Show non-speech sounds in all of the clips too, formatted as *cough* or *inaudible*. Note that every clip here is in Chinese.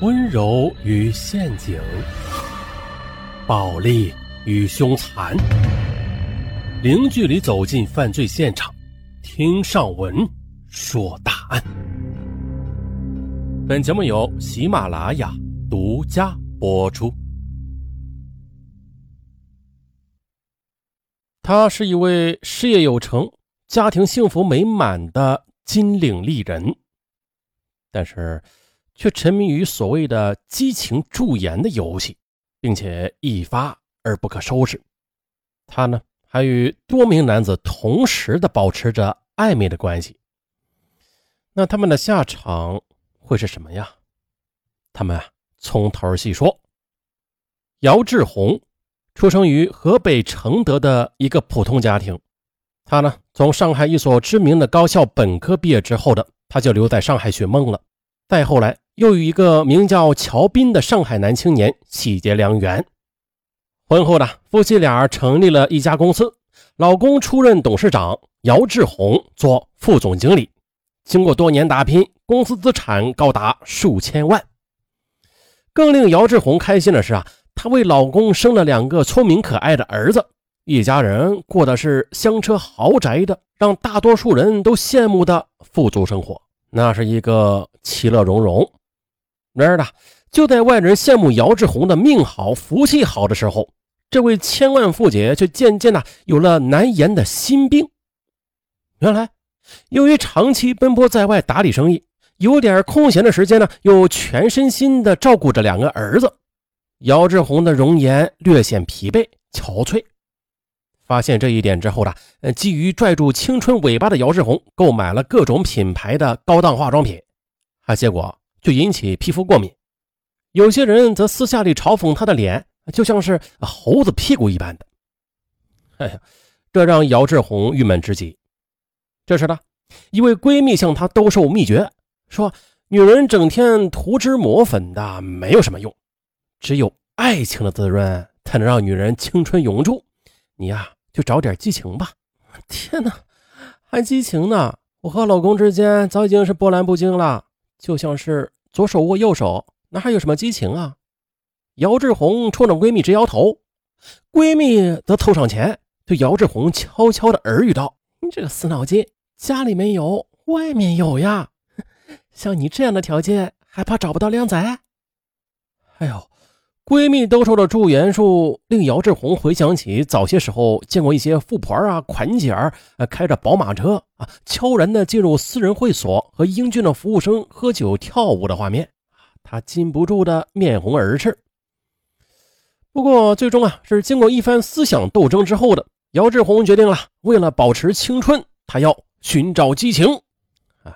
温柔与陷阱，暴力与凶残，零距离走进犯罪现场，听上文说大案。本节目由喜马拉雅独家播出。他是一位事业有成、家庭幸福美满的金领丽人，但是。却沉迷于所谓的激情驻颜的游戏，并且一发而不可收拾。他呢，还与多名男子同时的保持着暧昧的关系。那他们的下场会是什么呀？他们啊，从头细说。姚志宏出生于河北承德的一个普通家庭。他呢，从上海一所知名的高校本科毕业之后的，他就留在上海寻梦了。再后来。又与一个名叫乔斌的上海男青年喜结良缘。婚后呢，夫妻俩成立了一家公司，老公出任董事长，姚志宏做副总经理。经过多年打拼，公司资产高达数千万。更令姚志宏开心的是啊，她为老公生了两个聪明可爱的儿子，一家人过的是香车豪宅的，让大多数人都羡慕的富足生活，那是一个其乐融融。然而呢，就在外人羡慕姚志宏的命好、福气好的时候，这位千万富姐却渐渐的有了难言的心病。原来，由于长期奔波在外打理生意，有点空闲的时间呢，又全身心的照顾着两个儿子，姚志宏的容颜略显疲惫、憔悴。发现这一点之后呢，呃，基于拽住青春尾巴的姚志宏购买了各种品牌的高档化妆品，啊，结果。就引起皮肤过敏，有些人则私下里嘲讽她的脸就像是猴子屁股一般的。*laughs* 哎呀，这让姚志宏郁闷至极。这时呢，一位闺蜜向她兜售秘诀，说：“女人整天涂脂抹粉的没有什么用，只有爱情的滋润才能让女人青春永驻。你呀，就找点激情吧。”天哪，还激情呢？我和老公之间早已经是波澜不惊了。就像是左手握右手，哪还有什么激情啊？姚志红冲着闺蜜直摇头，闺蜜则凑上前对姚志红悄悄的耳语道：“你这个死脑筋，家里没有，外面有呀！*laughs* 像你这样的条件，还怕找不到靓仔？”哎呦！闺蜜兜售的驻颜术，令姚志红回想起早些时候见过一些富婆啊、款姐儿，开着宝马车啊，悄然的进入私人会所和英俊的服务生喝酒跳舞的画面，他禁不住的面红耳赤。不过，最终啊，是经过一番思想斗争之后的，姚志红决定了，为了保持青春，他要寻找激情啊，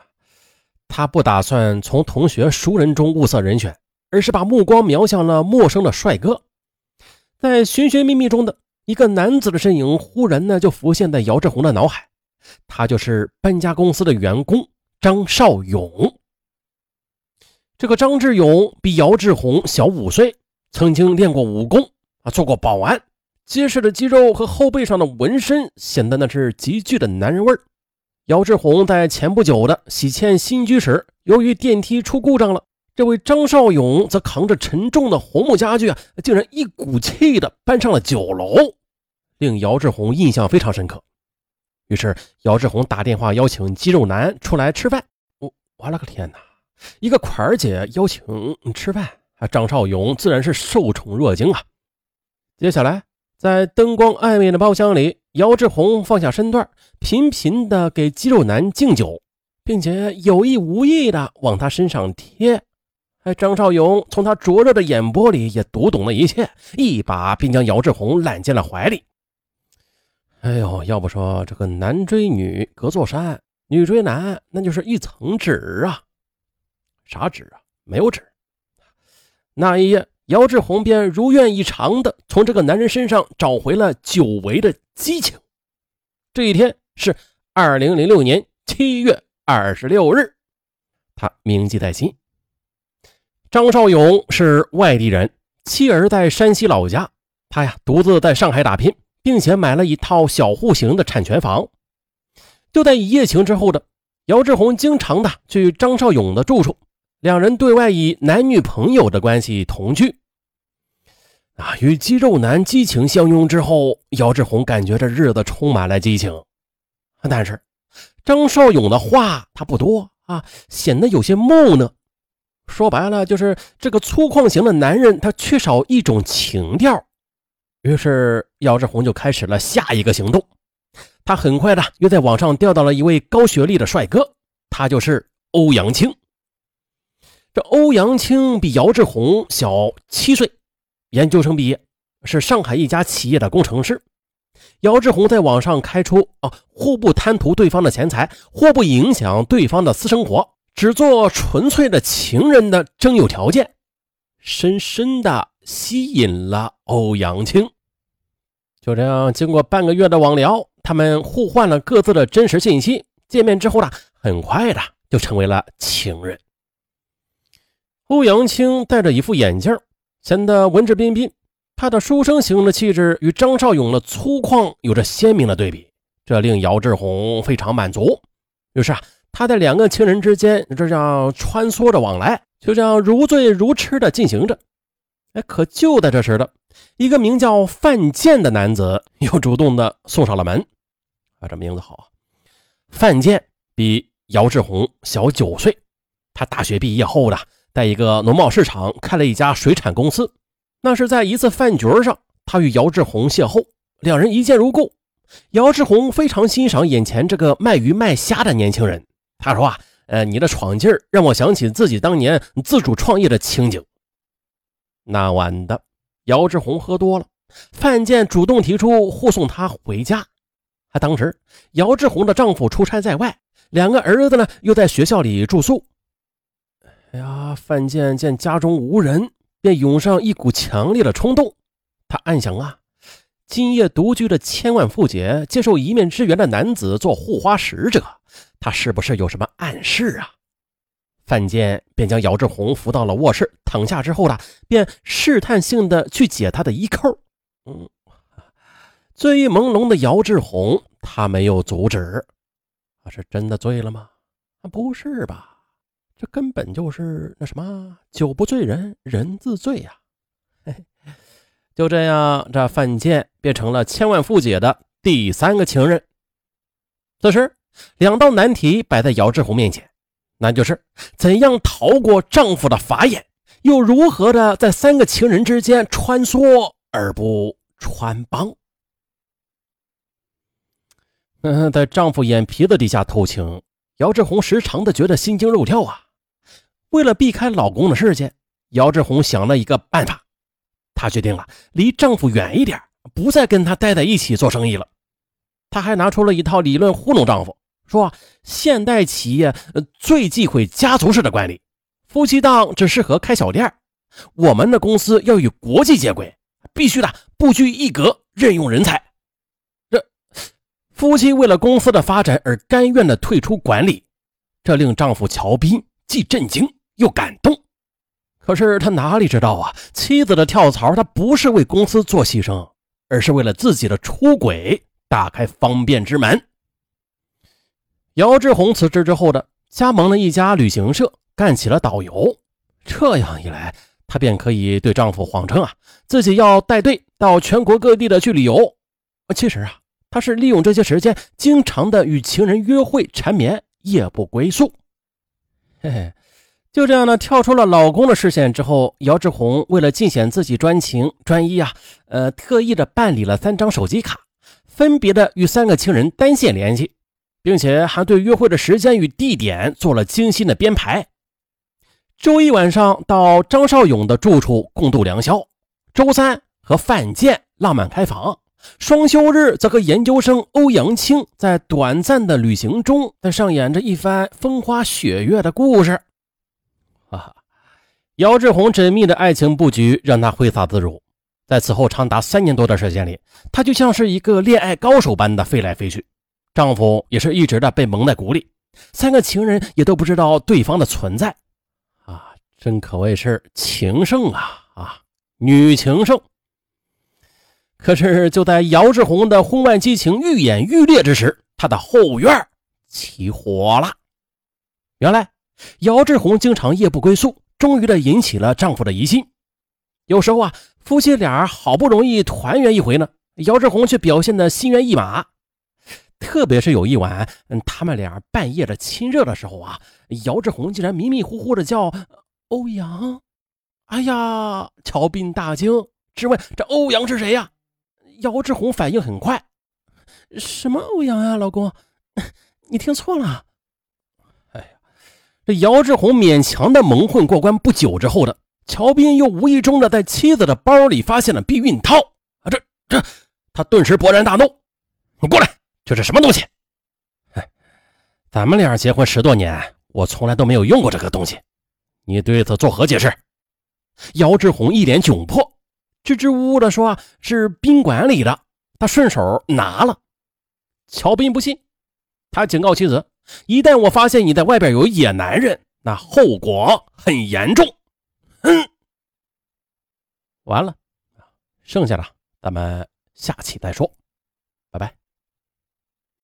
他不打算从同学熟人中物色人选。而是把目光瞄向了陌生的帅哥，在寻寻觅觅中的一个男子的身影忽然呢就浮现在姚志宏的脑海，他就是搬家公司的员工张少勇。这个张志勇比姚志宏小五岁，曾经练过武功啊，做过保安，结实的肌肉和后背上的纹身显得那是极具的男人味儿。姚志宏在前不久的喜迁新居时，由于电梯出故障了。这位张少勇则扛着沉重的红木家具啊，竟然一股气的搬上了九楼，令姚志宏印象非常深刻。于是姚志宏打电话邀请肌肉男出来吃饭。我我了个天哪！一个款儿姐邀请吃饭，张少勇自然是受宠若惊啊。接下来，在灯光暧昧的包厢里，姚志宏放下身段，频频的给肌肉男敬酒，并且有意无意的往他身上贴。哎张少勇从他灼热的眼波里也读懂了一切，一把便将姚志宏揽进了怀里。哎呦，要不说这个男追女隔座山，女追男那就是一层纸啊！啥纸啊？没有纸。那一夜，姚志宏便如愿以偿的从这个男人身上找回了久违的激情。这一天是二零零六年七月二十六日，他铭记在心。张少勇是外地人，妻儿在山西老家，他呀独自在上海打拼，并且买了一套小户型的产权房。就在一夜情之后的姚志宏，经常的去张少勇的住处，两人对外以男女朋友的关系同居。啊，与肌肉男激情相拥之后，姚志红感觉这日子充满了激情。但是张少勇的话他不多啊，显得有些木讷。说白了，就是这个粗犷型的男人，他缺少一种情调。于是姚志红就开始了下一个行动。他很快的又在网上钓到了一位高学历的帅哥，他就是欧阳青。这欧阳青比姚志红小七岁，研究生毕业，是上海一家企业的工程师。姚志红在网上开出啊，互不贪图对方的钱财，互不影响对方的私生活，只做纯粹的情人的征友条件，深深的吸引了欧阳青。就这样，经过半个月的网聊，他们互换了各自的真实信息。见面之后呢，很快的就成为了情人。欧阳青戴着一副眼镜，显得文质彬彬。他的书生型的气质与张少勇的粗犷有着鲜明的对比，这令姚志红非常满足。于是啊，他在两个情人之间这样穿梭着往来，就这样如醉如痴的进行着。哎，可就在这时的，一个名叫范建的男子 *laughs* 又主动的送上了门。啊，这名字好啊！范建比姚志红小九岁，他大学毕业后的。在一个农贸市场开了一家水产公司，那是在一次饭局上，他与姚志红邂逅，两人一见如故。姚志红非常欣赏眼前这个卖鱼卖虾的年轻人，他说啊，呃，你的闯劲儿让我想起自己当年自主创业的情景。那晚的，姚志红喝多了，范建主动提出护送她回家。他当时姚志红的丈夫出差在外，两个儿子呢又在学校里住宿。哎呀，范建见家中无人，便涌上一股强烈的冲动。他暗想啊，今夜独居的千万富姐接受一面之缘的男子做护花使者，他是不是有什么暗示啊？范建便将姚志红扶到了卧室，躺下之后呢，便试探性的去解他的衣扣。嗯，醉意朦胧的姚志红，他没有阻止。他是真的醉了吗？不是吧？这根本就是那什么，酒不醉人人自醉呀！*laughs* 就这样，这范建变成了千万富姐的第三个情人。此时，两道难题摆在姚志红面前，那就是怎样逃过丈夫的法眼，又如何的在三个情人之间穿梭而不穿帮。嗯，*laughs* 在丈夫眼皮子底下偷情，姚志红时常的觉得心惊肉跳啊。为了避开老公的视线，姚志红想了一个办法。她决定了离丈夫远一点，不再跟他待在一起做生意了。她还拿出了一套理论糊弄丈夫，说：“现代企业最忌讳家族式的管理，夫妻档只适合开小店。我们的公司要与国际接轨，必须的不拘一格，任用人才。”这夫妻为了公司的发展而甘愿的退出管理，这令丈夫乔斌既震惊。又感动，可是他哪里知道啊？妻子的跳槽，他不是为公司做牺牲，而是为了自己的出轨打开方便之门。姚志红辞职之后的，加盟了一家旅行社，干起了导游。这样一来，她便可以对丈夫谎称啊，自己要带队到全国各地的去旅游。其实啊，她是利用这些时间，经常的与情人约会缠绵，夜不归宿。嘿嘿。就这样呢，跳出了老公的视线之后，姚志红为了尽显自己专情专一啊，呃，特意的办理了三张手机卡，分别的与三个情人单线联系，并且还对约会的时间与地点做了精心的编排。周一晚上到张少勇的住处共度良宵，周三和范建浪漫开房，双休日则和研究生欧阳青在短暂的旅行中在上演着一番风花雪月的故事。啊，姚志红缜密的爱情布局让她挥洒自如，在此后长达三年多的时间里，她就像是一个恋爱高手般的飞来飞去，丈夫也是一直的被蒙在鼓里，三个情人也都不知道对方的存在，啊，真可谓是情圣啊啊，女情圣。可是就在姚志红的婚外激情愈演愈烈之时，她的后院起火了，原来。姚志红经常夜不归宿，终于的引起了丈夫的疑心。有时候啊，夫妻俩好不容易团圆一回呢，姚志红却表现的心猿意马。特别是有一晚，他们俩半夜的亲热的时候啊，姚志红竟然迷迷糊糊的叫欧阳。哎呀，乔斌大惊，质问这欧阳是谁呀？姚志红反应很快，什么欧阳啊，老公，*laughs* 你听错了。这姚志红勉强的蒙混过关。不久之后的，乔斌又无意中的在妻子的包里发现了避孕套啊，这这，他顿时勃然大怒，你过来。这是什么东西？哎，咱们俩结婚十多年，我从来都没有用过这个东西，你对此作何解释？姚志红一脸窘迫，支支吾吾的说：“是宾馆里的。”他顺手拿了。乔斌不信，他警告妻子：“一旦我发现你在外边有野男人，那后果很严重。”哼，完了，剩下的咱们下期再说，拜拜。